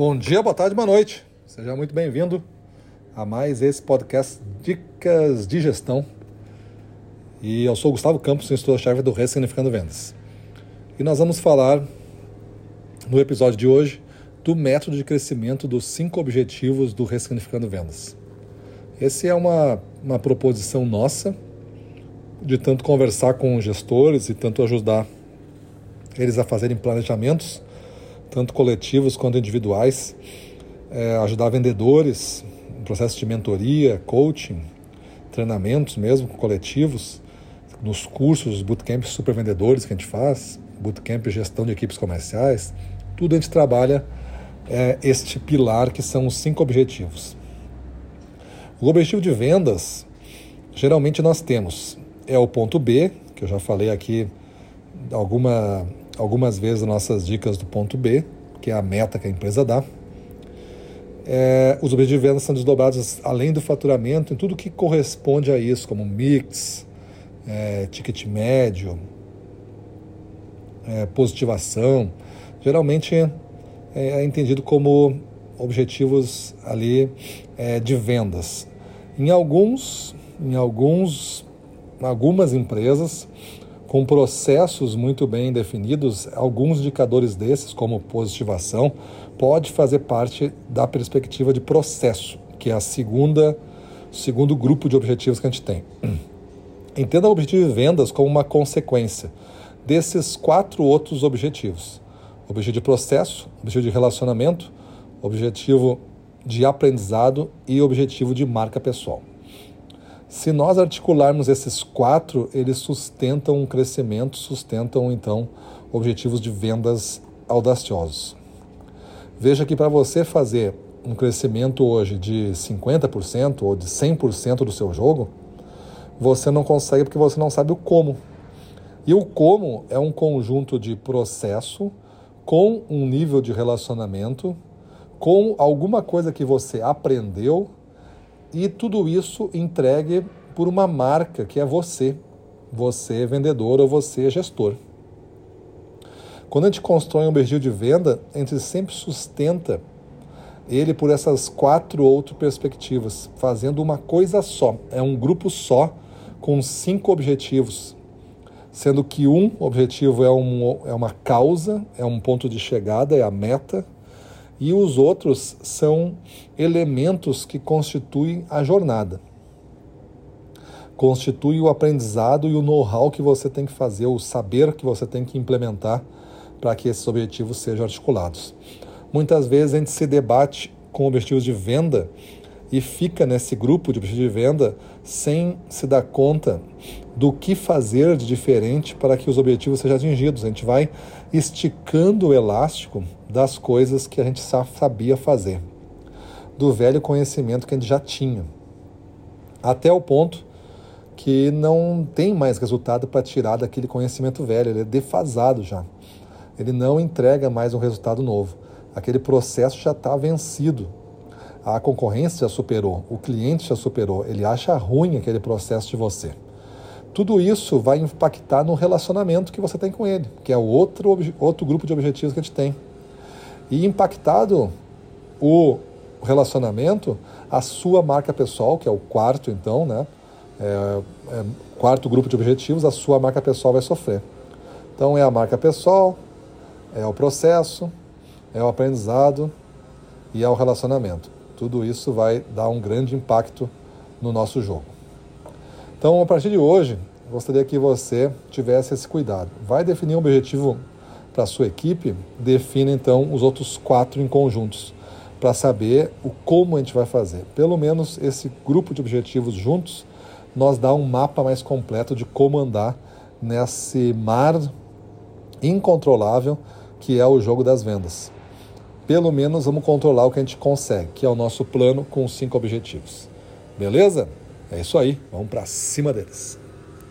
Bom dia, boa tarde, boa noite. Seja muito bem-vindo a mais esse podcast Dicas de Gestão. E eu sou Gustavo Campos, instrutor-chefe do Ressignificando Vendas. E nós vamos falar no episódio de hoje do método de crescimento dos cinco objetivos do Ressignificando Vendas. Esse é uma, uma proposição nossa de tanto conversar com gestores e tanto ajudar eles a fazerem planejamentos tanto coletivos quanto individuais, é, ajudar vendedores no processo de mentoria, coaching, treinamentos mesmo coletivos, nos cursos, bootcamps super vendedores que a gente faz, bootcamp gestão de equipes comerciais, tudo a gente trabalha é, este pilar que são os cinco objetivos. O objetivo de vendas, geralmente nós temos, é o ponto B, que eu já falei aqui alguma algumas vezes nossas dicas do ponto B, que é a meta que a empresa dá. É, os objetivos de venda são desdobrados além do faturamento em tudo que corresponde a isso, como mix, é, ticket médio, é, positivação. Geralmente é, é entendido como objetivos ali é, de vendas. Em alguns, em alguns, algumas empresas, com processos muito bem definidos, alguns indicadores desses, como positivação, pode fazer parte da perspectiva de processo, que é a segunda segundo grupo de objetivos que a gente tem. Entenda o objetivo de vendas como uma consequência desses quatro outros objetivos: objetivo de processo, objetivo de relacionamento, objetivo de aprendizado e objetivo de marca pessoal. Se nós articularmos esses quatro, eles sustentam um crescimento, sustentam então objetivos de vendas audaciosos. Veja que para você fazer um crescimento hoje de 50% ou de 100% do seu jogo, você não consegue porque você não sabe o como. E o como é um conjunto de processo com um nível de relacionamento, com alguma coisa que você aprendeu e tudo isso entregue por uma marca que é você, você vendedor ou você gestor. Quando a gente constrói um objetivo de venda, a gente sempre sustenta ele por essas quatro outras perspectivas, fazendo uma coisa só. É um grupo só com cinco objetivos, sendo que um objetivo é, um, é uma causa, é um ponto de chegada, é a meta, e os outros são elementos que constituem a jornada. Constitui o aprendizado e o know-how que você tem que fazer, o saber que você tem que implementar para que esses objetivos sejam articulados. Muitas vezes a gente se debate com objetivos de venda e fica nesse grupo de de venda sem se dar conta do que fazer de diferente para que os objetivos sejam atingidos. A gente vai esticando o elástico das coisas que a gente sabia fazer, do velho conhecimento que a gente já tinha, até o ponto que não tem mais resultado para tirar daquele conhecimento velho, ele é defasado já. Ele não entrega mais um resultado novo. Aquele processo já está vencido. A concorrência já superou, o cliente já superou, ele acha ruim aquele processo de você. Tudo isso vai impactar no relacionamento que você tem com ele, que é outro, outro grupo de objetivos que a gente tem. E impactado o relacionamento, a sua marca pessoal, que é o quarto, então, né? É, é, quarto grupo de objetivos, a sua marca pessoal vai sofrer. Então, é a marca pessoal, é o processo, é o aprendizado e é o relacionamento. Tudo isso vai dar um grande impacto no nosso jogo. Então, a partir de hoje, gostaria que você tivesse esse cuidado. Vai definir um objetivo para a sua equipe, defina então os outros quatro em conjuntos, para saber o como a gente vai fazer. Pelo menos esse grupo de objetivos juntos nós dá um mapa mais completo de como andar nesse mar incontrolável que é o jogo das vendas. Pelo menos vamos controlar o que a gente consegue, que é o nosso plano com cinco objetivos. Beleza? É isso aí, vamos para cima deles.